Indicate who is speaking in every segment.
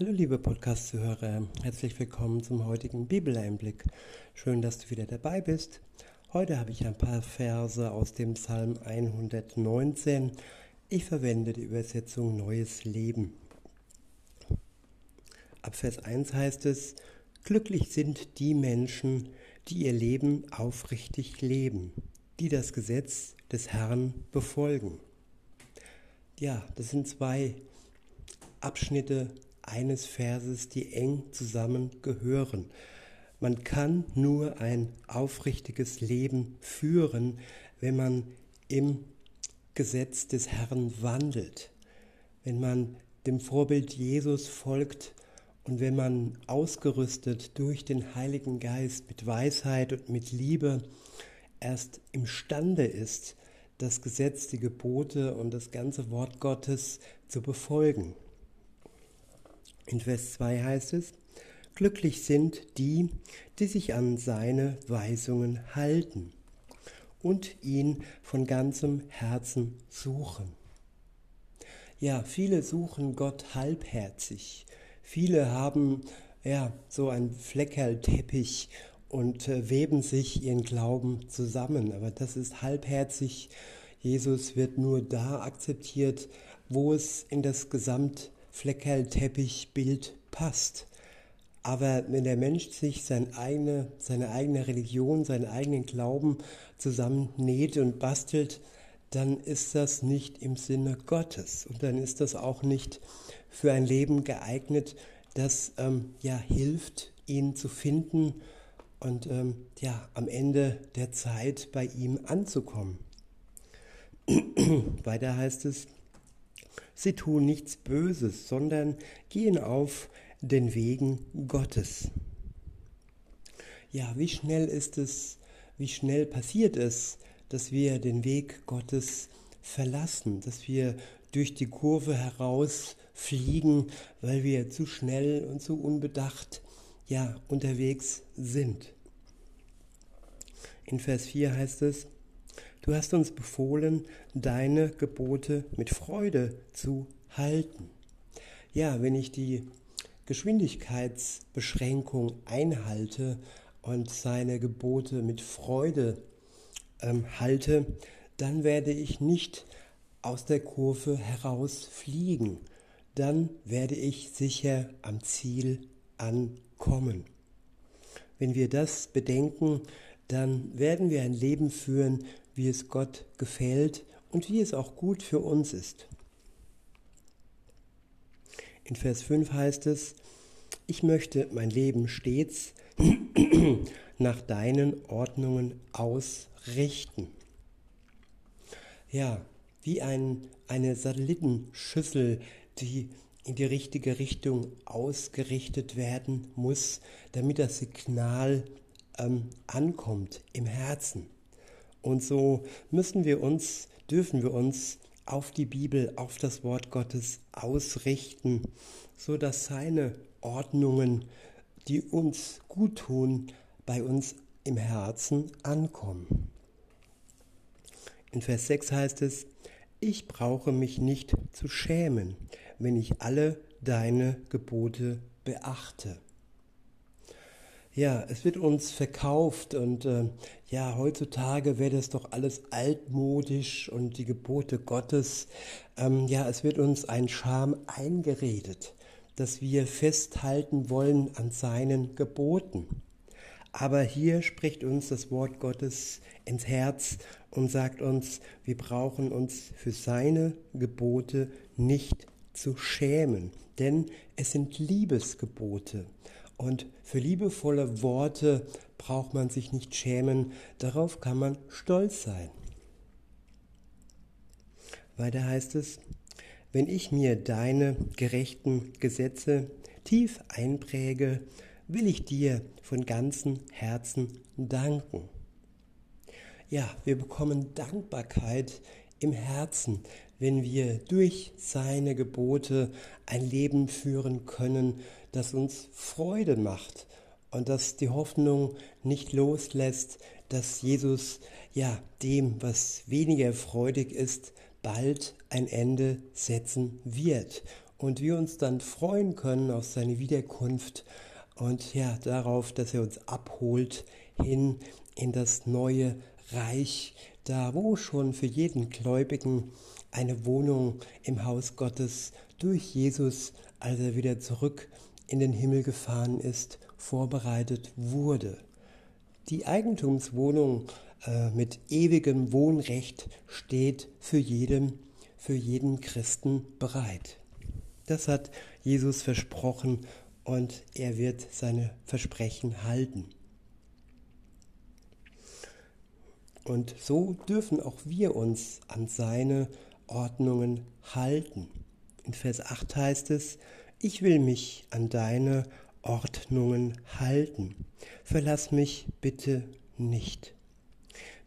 Speaker 1: Hallo liebe Podcast-Zuhörer, herzlich willkommen zum heutigen Bibeleinblick. Schön, dass du wieder dabei bist. Heute habe ich ein paar Verse aus dem Psalm 119. Ich verwende die Übersetzung Neues Leben. Ab Vers 1 heißt es, Glücklich sind die Menschen, die ihr Leben aufrichtig leben, die das Gesetz des Herrn befolgen. Ja, das sind zwei Abschnitte eines Verses, die eng zusammengehören. Man kann nur ein aufrichtiges Leben führen, wenn man im Gesetz des Herrn wandelt, wenn man dem Vorbild Jesus folgt und wenn man ausgerüstet durch den Heiligen Geist mit Weisheit und mit Liebe erst imstande ist, das Gesetz, die Gebote und das ganze Wort Gottes zu befolgen. In Vers 2 heißt es, Glücklich sind die, die sich an seine Weisungen halten und ihn von ganzem Herzen suchen. Ja, viele suchen Gott halbherzig. Viele haben ja so ein Fleckerlteppich und äh, weben sich ihren Glauben zusammen. Aber das ist halbherzig. Jesus wird nur da akzeptiert, wo es in das Gesamt Fleckerlteppichbild passt. Aber wenn der Mensch sich sein eigene, seine eigene Religion, seinen eigenen Glauben zusammennäht und bastelt, dann ist das nicht im Sinne Gottes. Und dann ist das auch nicht für ein Leben geeignet, das ähm, ja hilft, ihn zu finden und ähm, ja am Ende der Zeit bei ihm anzukommen. Weiter heißt es, Sie tun nichts Böses, sondern gehen auf den Wegen Gottes. Ja, wie schnell ist es, wie schnell passiert es, dass wir den Weg Gottes verlassen, dass wir durch die Kurve heraus fliegen, weil wir zu schnell und zu unbedacht ja unterwegs sind. In Vers 4 heißt es, Du hast uns befohlen, deine Gebote mit Freude zu halten. Ja, wenn ich die Geschwindigkeitsbeschränkung einhalte und seine Gebote mit Freude ähm, halte, dann werde ich nicht aus der Kurve herausfliegen. Dann werde ich sicher am Ziel ankommen. Wenn wir das bedenken, dann werden wir ein Leben führen, wie es Gott gefällt und wie es auch gut für uns ist. In Vers 5 heißt es, ich möchte mein Leben stets nach deinen Ordnungen ausrichten. Ja, wie ein, eine Satellitenschüssel, die in die richtige Richtung ausgerichtet werden muss, damit das Signal ähm, ankommt im Herzen. Und so müssen wir uns, dürfen wir uns auf die Bibel, auf das Wort Gottes ausrichten, so dass seine Ordnungen, die uns gut tun, bei uns im Herzen ankommen. In Vers 6 heißt es, ich brauche mich nicht zu schämen, wenn ich alle deine Gebote beachte ja, es wird uns verkauft und äh, ja, heutzutage wäre das doch alles altmodisch und die Gebote Gottes. Ähm, ja, es wird uns ein Scham eingeredet, dass wir festhalten wollen an seinen Geboten. Aber hier spricht uns das Wort Gottes ins Herz und sagt uns, wir brauchen uns für seine Gebote nicht zu schämen, denn es sind Liebesgebote. Und für liebevolle Worte braucht man sich nicht schämen, darauf kann man stolz sein. Weiter heißt es, wenn ich mir deine gerechten Gesetze tief einpräge, will ich dir von ganzem Herzen danken. Ja, wir bekommen Dankbarkeit im Herzen, wenn wir durch seine Gebote ein Leben führen können, das uns Freude macht und das die Hoffnung nicht loslässt, dass Jesus ja dem, was weniger freudig ist, bald ein Ende setzen wird und wir uns dann freuen können auf seine Wiederkunft und ja, darauf, dass er uns abholt hin in das neue Reich, da wo schon für jeden Gläubigen eine Wohnung im Haus Gottes durch Jesus, als er wieder zurück in den Himmel gefahren ist, vorbereitet wurde. Die Eigentumswohnung äh, mit ewigem Wohnrecht steht für jeden, für jeden Christen bereit. Das hat Jesus versprochen und er wird seine Versprechen halten. Und so dürfen auch wir uns an seine Ordnungen halten. In Vers 8 heißt es, ich will mich an deine Ordnungen halten. Verlass mich bitte nicht.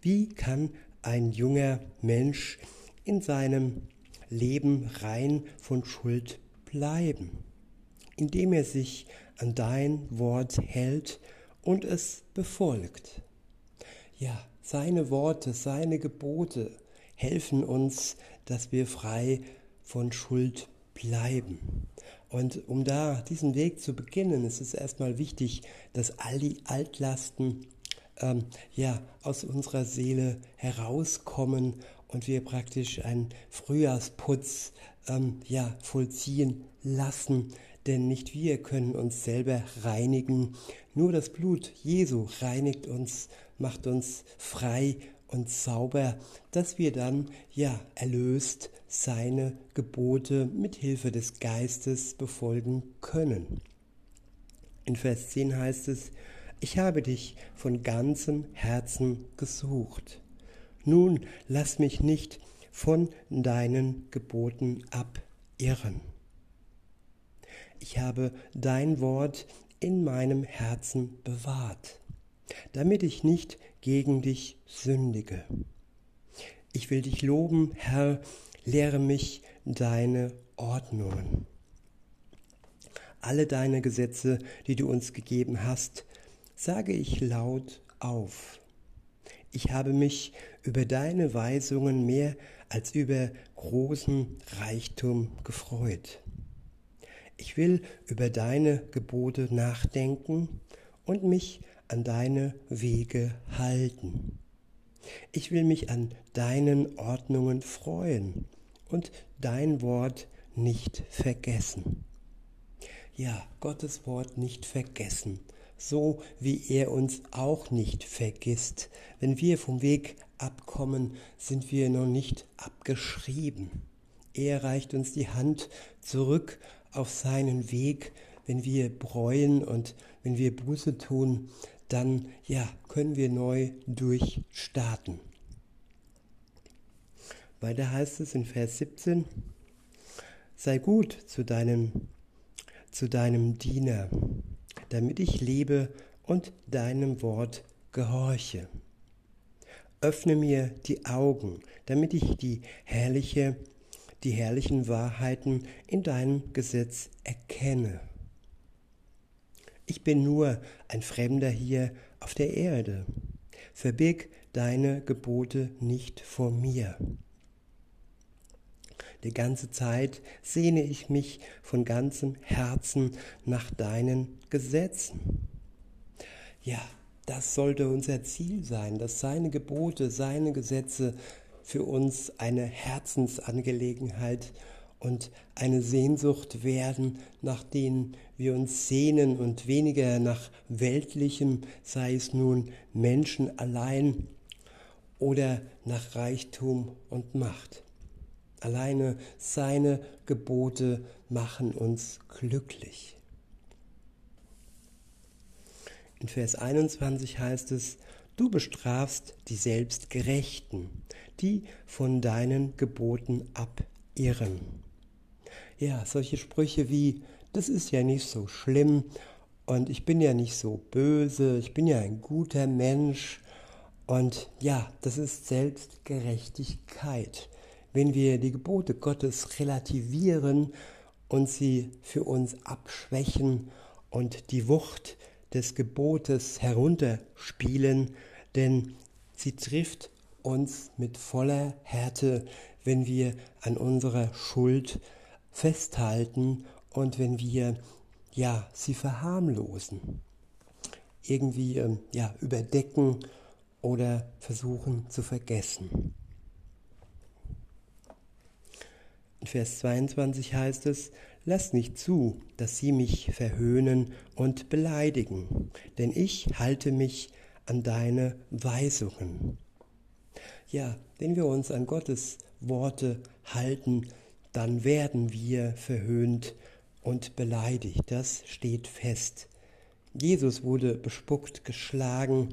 Speaker 1: Wie kann ein junger Mensch in seinem Leben rein von Schuld bleiben? Indem er sich an dein Wort hält und es befolgt. Ja, seine Worte, seine Gebote helfen uns, dass wir frei von Schuld bleiben. Und um da diesen Weg zu beginnen, ist es erstmal wichtig, dass all die Altlasten ähm, ja, aus unserer Seele herauskommen und wir praktisch einen Frühjahrsputz ähm, ja, vollziehen lassen. Denn nicht wir können uns selber reinigen, nur das Blut Jesu reinigt uns, macht uns frei und sauber, dass wir dann ja erlöst seine Gebote mit Hilfe des Geistes befolgen können. In Vers 10 heißt es, ich habe dich von ganzem Herzen gesucht. Nun lass mich nicht von deinen Geboten abirren. Ich habe dein Wort in meinem Herzen bewahrt, damit ich nicht gegen dich sündige. Ich will dich loben, Herr, lehre mich deine Ordnungen. Alle deine Gesetze, die du uns gegeben hast, sage ich laut auf. Ich habe mich über deine Weisungen mehr als über großen Reichtum gefreut. Ich will über deine Gebote nachdenken und mich an deine Wege halten. Ich will mich an deinen Ordnungen freuen und dein Wort nicht vergessen. Ja, Gottes Wort nicht vergessen, so wie er uns auch nicht vergisst. Wenn wir vom Weg abkommen, sind wir noch nicht abgeschrieben. Er reicht uns die Hand zurück auf seinen Weg, wenn wir bräuen und wenn wir Buße tun, dann ja, können wir neu durchstarten. Weiter heißt es in Vers 17, sei gut zu deinem, zu deinem Diener, damit ich lebe und deinem Wort gehorche. Öffne mir die Augen, damit ich die herrliche, die herrlichen Wahrheiten in deinem Gesetz erkenne. Ich bin nur ein Fremder hier auf der Erde. Verbirg deine Gebote nicht vor mir. Die ganze Zeit sehne ich mich von ganzem Herzen nach deinen Gesetzen. Ja, das sollte unser Ziel sein, dass seine Gebote, seine Gesetze für uns eine Herzensangelegenheit sind und eine Sehnsucht werden, nach denen wir uns sehnen und weniger nach weltlichem, sei es nun Menschen allein oder nach Reichtum und Macht. Alleine seine Gebote machen uns glücklich. In Vers 21 heißt es, du bestrafst die Selbstgerechten, die von deinen Geboten abirren ja, solche Sprüche wie, das ist ja nicht so schlimm und ich bin ja nicht so böse, ich bin ja ein guter Mensch und ja, das ist Selbstgerechtigkeit. Wenn wir die Gebote Gottes relativieren und sie für uns abschwächen und die Wucht des Gebotes herunterspielen, denn sie trifft uns mit voller Härte, wenn wir an unserer Schuld festhalten und wenn wir ja sie verharmlosen, irgendwie ähm, ja überdecken oder versuchen zu vergessen. In Vers 22 heißt es, Lass nicht zu, dass sie mich verhöhnen und beleidigen, denn ich halte mich an deine Weisungen. Ja, wenn wir uns an Gottes Worte halten, dann werden wir verhöhnt und beleidigt. Das steht fest. Jesus wurde bespuckt, geschlagen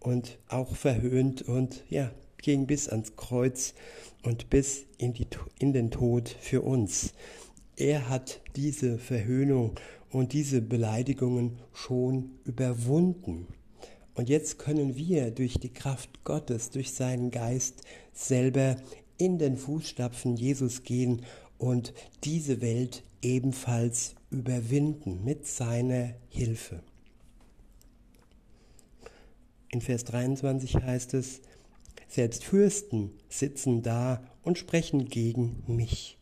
Speaker 1: und auch verhöhnt und ja, ging bis ans Kreuz und bis in, die, in den Tod für uns. Er hat diese Verhöhnung und diese Beleidigungen schon überwunden. Und jetzt können wir durch die Kraft Gottes, durch seinen Geist selber in den Fußstapfen Jesus gehen und diese Welt ebenfalls überwinden mit seiner Hilfe. In Vers 23 heißt es, selbst Fürsten sitzen da und sprechen gegen mich.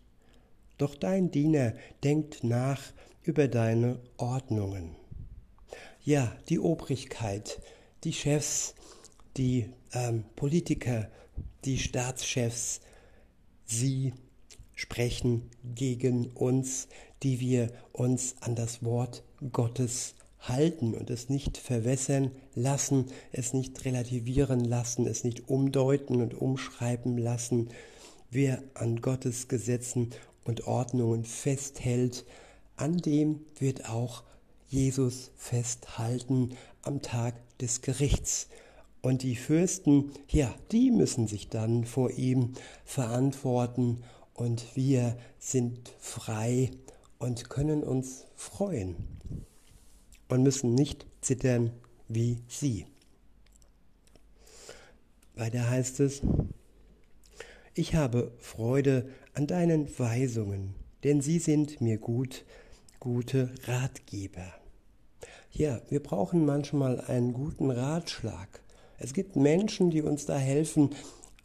Speaker 1: Doch dein Diener denkt nach über deine Ordnungen. Ja, die Obrigkeit, die Chefs, die ähm, Politiker, die Staatschefs, sie sprechen gegen uns, die wir uns an das Wort Gottes halten und es nicht verwässern lassen, es nicht relativieren lassen, es nicht umdeuten und umschreiben lassen. Wer an Gottes Gesetzen und Ordnungen festhält, an dem wird auch Jesus festhalten am Tag des Gerichts. Und die Fürsten, ja, die müssen sich dann vor ihm verantworten und wir sind frei und können uns freuen und müssen nicht zittern wie sie. Weiter heißt es, ich habe Freude an deinen Weisungen, denn sie sind mir gut, gute Ratgeber. Ja, wir brauchen manchmal einen guten Ratschlag. Es gibt Menschen, die uns da helfen,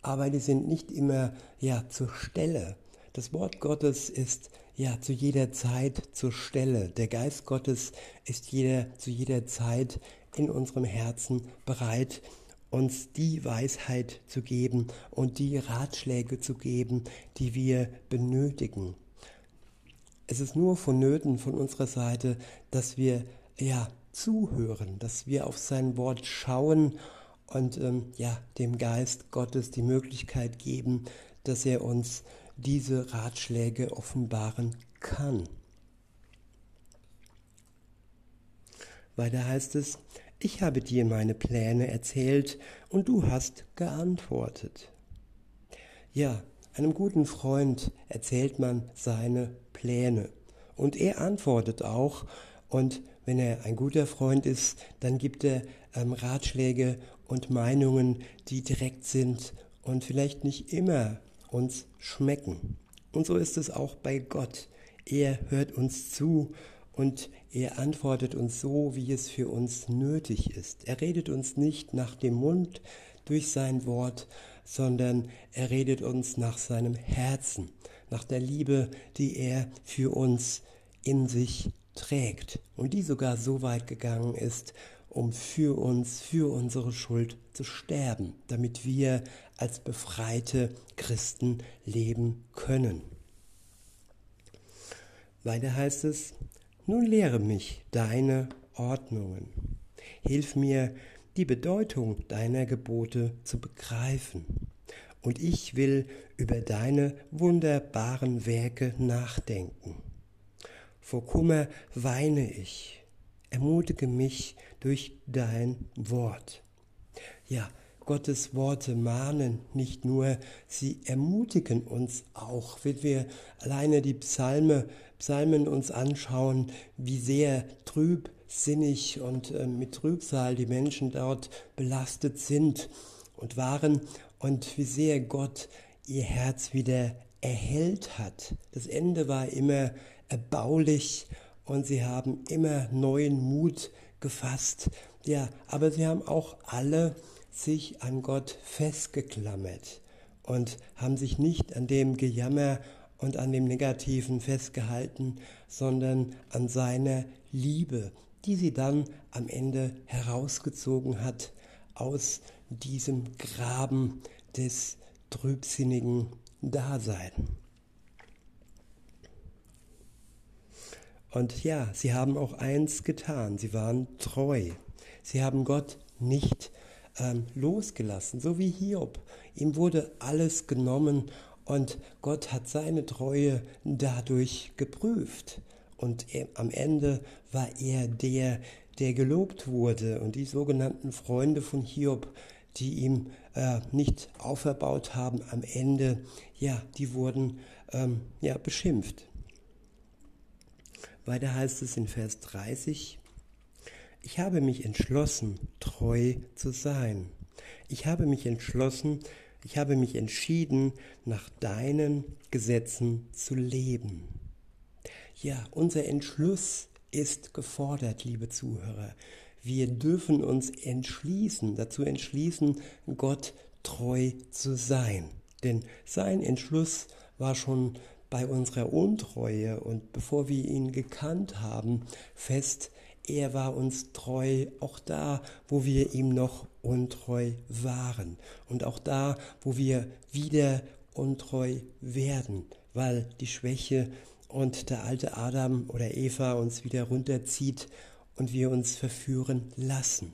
Speaker 1: aber die sind nicht immer ja zur Stelle. Das Wort Gottes ist ja zu jeder Zeit zur Stelle. Der Geist Gottes ist jeder, zu jeder Zeit in unserem Herzen bereit, uns die Weisheit zu geben und die Ratschläge zu geben, die wir benötigen. Es ist nur vonnöten von unserer Seite, dass wir ja zuhören, dass wir auf sein Wort schauen und ähm, ja dem Geist Gottes die Möglichkeit geben, dass er uns diese Ratschläge offenbaren kann. Weiter heißt es, ich habe dir meine Pläne erzählt und du hast geantwortet. Ja, einem guten Freund erzählt man seine Pläne und er antwortet auch und wenn er ein guter Freund ist, dann gibt er ähm, Ratschläge und Meinungen, die direkt sind und vielleicht nicht immer uns schmecken. Und so ist es auch bei Gott. Er hört uns zu und er antwortet uns so, wie es für uns nötig ist. Er redet uns nicht nach dem Mund durch sein Wort, sondern er redet uns nach seinem Herzen, nach der Liebe, die er für uns in sich trägt und die sogar so weit gegangen ist, um für uns, für unsere Schuld zu sterben, damit wir als befreite Christen leben können. Weiter heißt es, nun lehre mich deine Ordnungen. Hilf mir, die Bedeutung deiner Gebote zu begreifen. Und ich will über deine wunderbaren Werke nachdenken. Vor Kummer weine ich. Ermutige mich durch dein Wort. Ja, Gottes Worte mahnen nicht nur, sie ermutigen uns auch. Wenn wir alleine die Psalme, Psalmen uns anschauen, wie sehr trübsinnig und äh, mit Trübsal die Menschen dort belastet sind und waren und wie sehr Gott ihr Herz wieder erhellt hat. Das Ende war immer erbaulich und sie haben immer neuen Mut gefasst. Ja, aber sie haben auch alle sich an Gott festgeklammert und haben sich nicht an dem Gejammer und an dem Negativen festgehalten, sondern an seiner Liebe, die sie dann am Ende herausgezogen hat aus diesem Graben des trübsinnigen Daseins. Und ja, sie haben auch eins getan, sie waren treu. Sie haben Gott nicht ähm, losgelassen, so wie Hiob. Ihm wurde alles genommen und Gott hat seine Treue dadurch geprüft. Und er, am Ende war er der, der gelobt wurde. Und die sogenannten Freunde von Hiob, die ihm äh, nicht auferbaut haben, am Ende, ja, die wurden ähm, ja, beschimpft. Weiter heißt es in Vers 30, ich habe mich entschlossen, treu zu sein. Ich habe mich entschlossen, ich habe mich entschieden, nach deinen Gesetzen zu leben. Ja, unser Entschluss ist gefordert, liebe Zuhörer. Wir dürfen uns entschließen, dazu entschließen, Gott treu zu sein. Denn sein Entschluss war schon bei unserer Untreue und bevor wir ihn gekannt haben, fest, er war uns treu, auch da, wo wir ihm noch untreu waren und auch da, wo wir wieder untreu werden, weil die Schwäche und der alte Adam oder Eva uns wieder runterzieht und wir uns verführen lassen.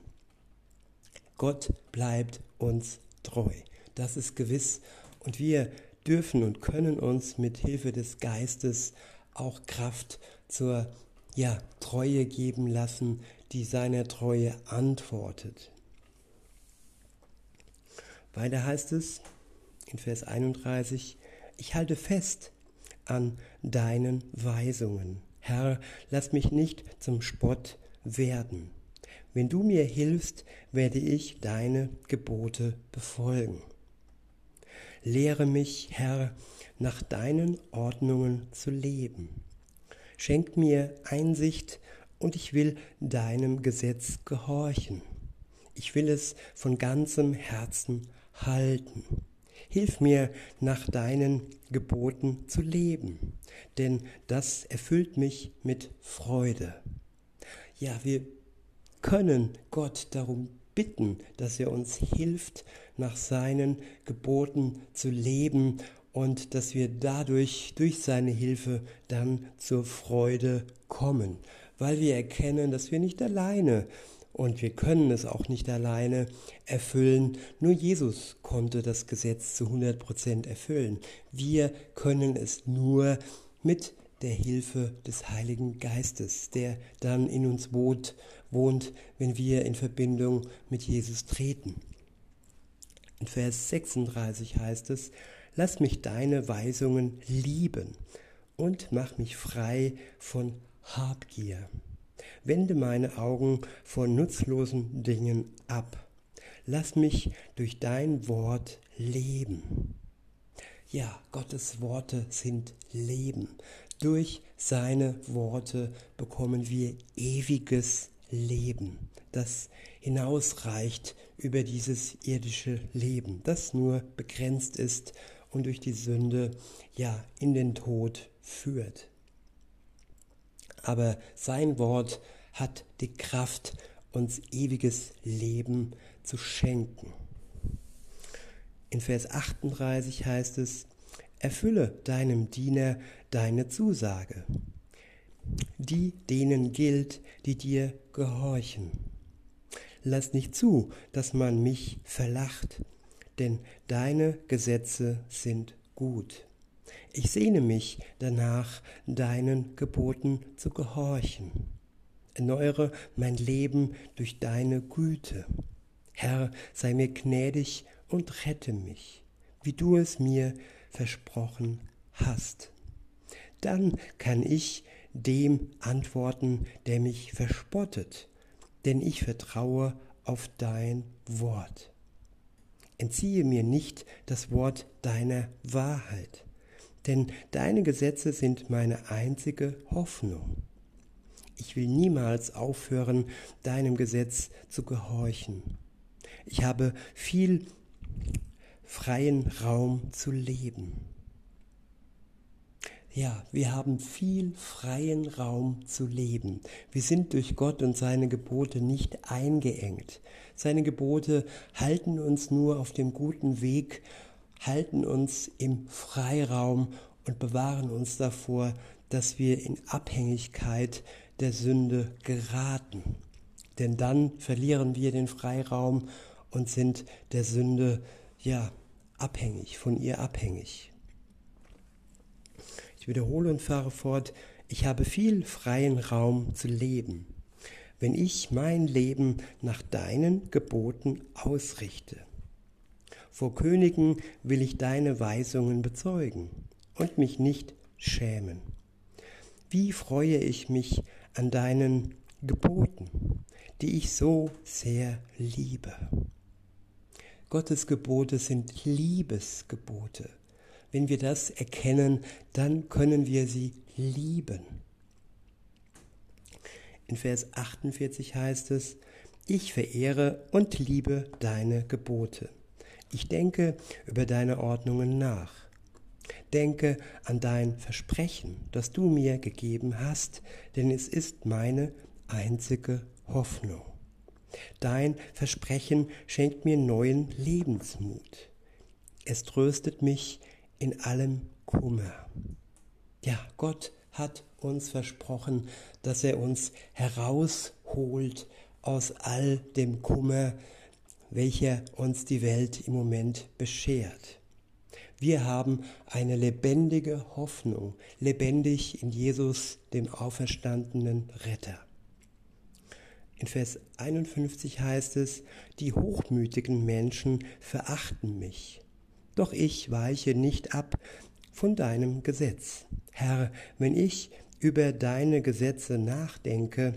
Speaker 1: Gott bleibt uns treu. Das ist gewiss. Und wir dürfen und können uns mit Hilfe des Geistes auch Kraft zur ja, Treue geben lassen, die seiner Treue antwortet. Weiter heißt es in Vers 31, ich halte fest an deinen Weisungen. Herr, lass mich nicht zum Spott werden. Wenn du mir hilfst, werde ich deine Gebote befolgen. Lehre mich, Herr, nach deinen Ordnungen zu leben. Schenk mir Einsicht und ich will deinem Gesetz gehorchen. Ich will es von ganzem Herzen halten. Hilf mir, nach deinen Geboten zu leben, denn das erfüllt mich mit Freude. Ja, wir können Gott darum bitten, dass er uns hilft, nach seinen Geboten zu leben und dass wir dadurch, durch seine Hilfe, dann zur Freude kommen, weil wir erkennen, dass wir nicht alleine und wir können es auch nicht alleine erfüllen. Nur Jesus konnte das Gesetz zu 100 Prozent erfüllen. Wir können es nur mit der Hilfe des Heiligen Geistes, der dann in uns wohnt, wohnt, wenn wir in Verbindung mit Jesus treten. In Vers 36 heißt es, lass mich deine Weisungen lieben und mach mich frei von Habgier. Wende meine Augen von nutzlosen Dingen ab. Lass mich durch dein Wort leben. Ja, Gottes Worte sind Leben. Durch seine Worte bekommen wir ewiges Leben, das hinausreicht über dieses irdische Leben, das nur begrenzt ist und durch die Sünde ja in den Tod führt. Aber sein Wort hat die Kraft, uns ewiges Leben zu schenken. In Vers 38 heißt es, erfülle deinem Diener deine Zusage, die denen gilt, die dir gehorchen. Lass nicht zu, dass man mich verlacht, denn deine Gesetze sind gut. Ich sehne mich danach, deinen Geboten zu gehorchen. Erneuere mein Leben durch deine Güte. Herr, sei mir gnädig und rette mich, wie du es mir versprochen hast. Dann kann ich dem antworten, der mich verspottet, denn ich vertraue auf dein Wort. Entziehe mir nicht das Wort deiner Wahrheit, denn deine Gesetze sind meine einzige Hoffnung. Ich will niemals aufhören, deinem Gesetz zu gehorchen. Ich habe viel freien Raum zu leben. Ja, wir haben viel freien Raum zu leben. Wir sind durch Gott und seine Gebote nicht eingeengt. Seine Gebote halten uns nur auf dem guten Weg, halten uns im Freiraum und bewahren uns davor, dass wir in Abhängigkeit der Sünde geraten. Denn dann verlieren wir den Freiraum und sind der Sünde ja abhängig, von ihr abhängig. Ich wiederhole und fahre fort, ich habe viel freien Raum zu leben, wenn ich mein Leben nach deinen Geboten ausrichte. Vor Königen will ich deine Weisungen bezeugen und mich nicht schämen. Wie freue ich mich an deinen Geboten, die ich so sehr liebe. Gottes Gebote sind Liebesgebote. Wenn wir das erkennen, dann können wir sie lieben. In Vers 48 heißt es, ich verehre und liebe deine Gebote. Ich denke über deine Ordnungen nach. Denke an dein Versprechen, das du mir gegeben hast, denn es ist meine einzige Hoffnung. Dein Versprechen schenkt mir neuen Lebensmut. Es tröstet mich in allem Kummer. Ja, Gott hat uns versprochen, dass er uns herausholt aus all dem Kummer, welcher uns die Welt im Moment beschert. Wir haben eine lebendige Hoffnung, lebendig in Jesus, dem auferstandenen Retter. In Vers 51 heißt es, die hochmütigen Menschen verachten mich, doch ich weiche nicht ab von deinem Gesetz. Herr, wenn ich über deine Gesetze nachdenke,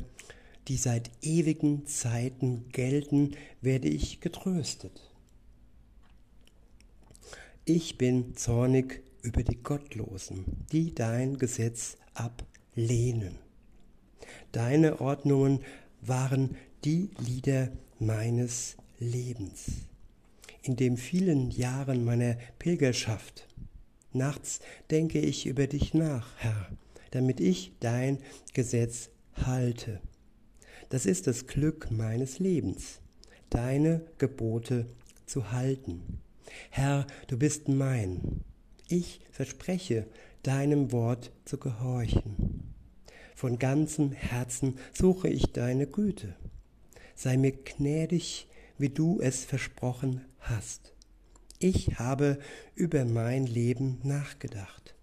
Speaker 1: die seit ewigen Zeiten gelten, werde ich getröstet. Ich bin zornig über die Gottlosen, die dein Gesetz ablehnen. Deine Ordnungen waren die Lieder meines Lebens in den vielen Jahren meiner Pilgerschaft. Nachts denke ich über dich nach, Herr, damit ich dein Gesetz halte. Das ist das Glück meines Lebens, deine Gebote zu halten. Herr, du bist mein. Ich verspreche, deinem Wort zu gehorchen. Von ganzem Herzen suche ich deine Güte. Sei mir gnädig, wie du es versprochen hast. Ich habe über mein Leben nachgedacht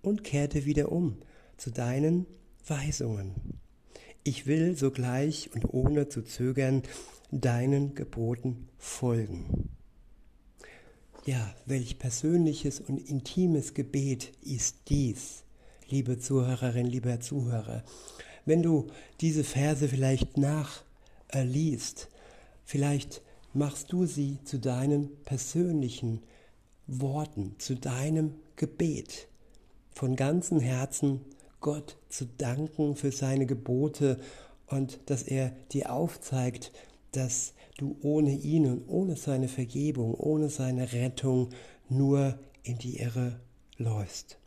Speaker 1: und kehrte wieder um zu deinen Weisungen. Ich will sogleich und ohne zu zögern deinen Geboten folgen. Ja, welch persönliches und intimes Gebet ist dies, liebe Zuhörerin, lieber Zuhörer. Wenn du diese Verse vielleicht nachliest, vielleicht machst du sie zu deinen persönlichen Worten, zu deinem Gebet, von ganzem Herzen Gott zu danken für seine Gebote und dass er dir aufzeigt, dass du ohne ihn und ohne seine Vergebung, ohne seine Rettung nur in die Irre läufst.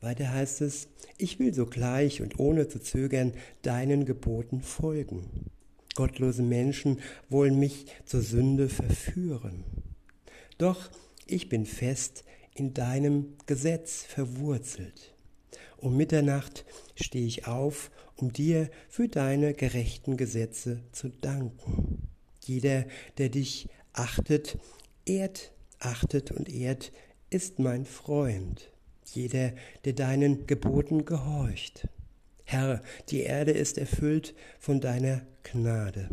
Speaker 1: Weiter heißt es, ich will sogleich und ohne zu zögern deinen Geboten folgen. Gottlose Menschen wollen mich zur Sünde verführen. Doch ich bin fest in deinem Gesetz verwurzelt. Um Mitternacht stehe ich auf, um dir für deine gerechten Gesetze zu danken. Jeder, der dich achtet, ehrt, achtet und ehrt, ist mein Freund. Jeder, der deinen Geboten gehorcht. Herr, die Erde ist erfüllt von deiner Gnade.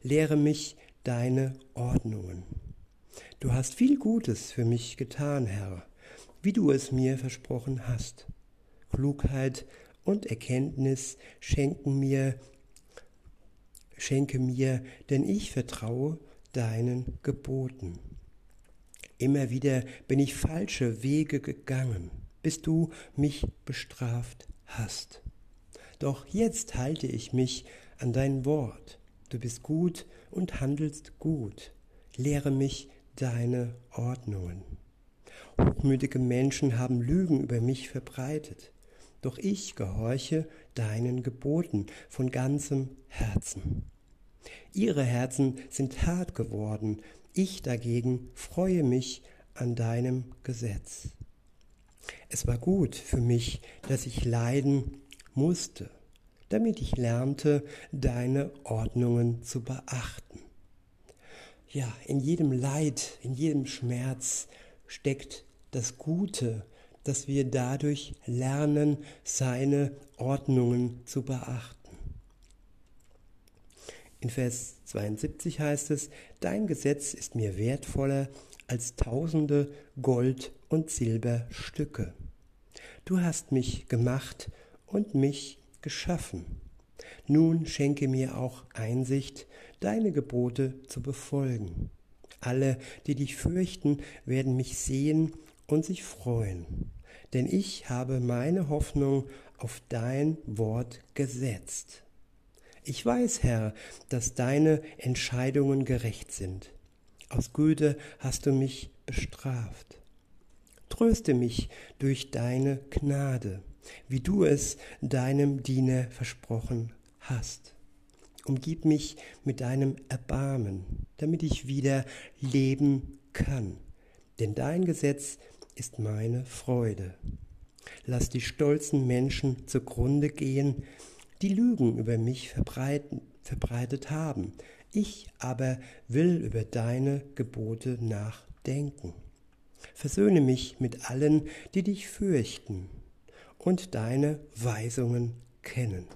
Speaker 1: Lehre mich deine Ordnungen. Du hast viel Gutes für mich getan, Herr, wie du es mir versprochen hast. Klugheit und Erkenntnis schenken mir, schenke mir, denn ich vertraue deinen Geboten. Immer wieder bin ich falsche Wege gegangen, bis du mich bestraft hast. Doch jetzt halte ich mich an dein Wort. Du bist gut und handelst gut. Lehre mich deine Ordnungen. Hochmütige Menschen haben Lügen über mich verbreitet. Doch ich gehorche deinen Geboten von ganzem Herzen. Ihre Herzen sind hart geworden, ich dagegen freue mich an deinem Gesetz. Es war gut für mich, dass ich leiden musste, damit ich lernte, deine Ordnungen zu beachten. Ja, in jedem Leid, in jedem Schmerz steckt das Gute, dass wir dadurch lernen, seine Ordnungen zu beachten. In Vers 72 heißt es, Dein Gesetz ist mir wertvoller als tausende Gold- und Silberstücke. Du hast mich gemacht und mich geschaffen. Nun schenke mir auch Einsicht, deine Gebote zu befolgen. Alle, die dich fürchten, werden mich sehen und sich freuen, denn ich habe meine Hoffnung auf dein Wort gesetzt. Ich weiß, Herr, dass deine Entscheidungen gerecht sind. Aus Güte hast du mich bestraft. Tröste mich durch deine Gnade, wie du es deinem Diener versprochen hast. Umgib mich mit deinem Erbarmen, damit ich wieder leben kann. Denn dein Gesetz ist meine Freude. Lass die stolzen Menschen zugrunde gehen, die Lügen über mich verbreitet haben. Ich aber will über deine Gebote nachdenken. Versöhne mich mit allen, die dich fürchten und deine Weisungen kennen.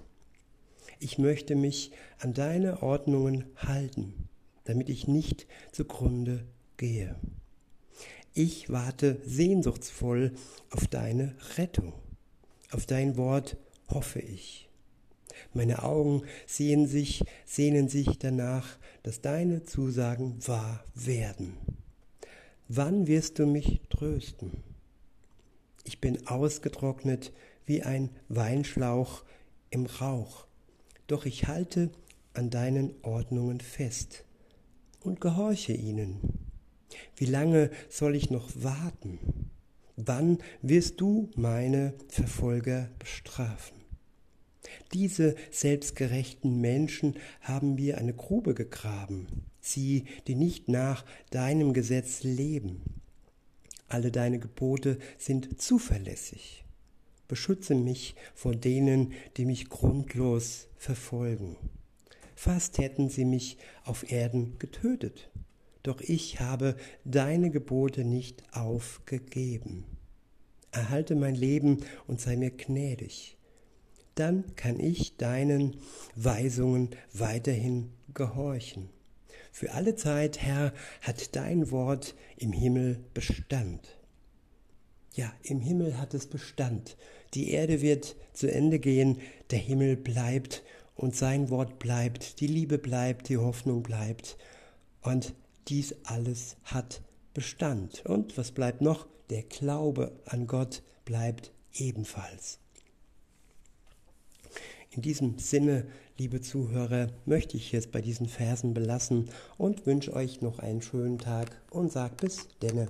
Speaker 1: Ich möchte mich an deine Ordnungen halten, damit ich nicht zugrunde gehe. Ich warte sehnsuchtsvoll auf deine Rettung. Auf dein Wort hoffe ich. Meine Augen sehen sich, sehnen sich danach, dass deine Zusagen wahr werden. Wann wirst du mich trösten? Ich bin ausgetrocknet wie ein Weinschlauch im Rauch doch ich halte an deinen Ordnungen fest und gehorche ihnen. Wie lange soll ich noch warten? Wann wirst du meine Verfolger bestrafen? Diese selbstgerechten Menschen haben mir eine Grube gegraben, sie, die nicht nach deinem Gesetz leben. Alle deine Gebote sind zuverlässig. Beschütze mich vor denen, die mich grundlos verfolgen. Fast hätten sie mich auf Erden getötet, doch ich habe deine Gebote nicht aufgegeben. Erhalte mein Leben und sei mir gnädig. Dann kann ich deinen Weisungen weiterhin gehorchen. Für alle Zeit, Herr, hat dein Wort im Himmel Bestand. Ja, im Himmel hat es Bestand. Die Erde wird zu Ende gehen, der Himmel bleibt und sein Wort bleibt, die Liebe bleibt, die Hoffnung bleibt. Und dies alles hat Bestand. Und was bleibt noch? Der Glaube an Gott bleibt ebenfalls. In diesem Sinne, liebe Zuhörer, möchte ich jetzt bei diesen Versen belassen und wünsche euch noch einen schönen Tag und sag bis denne.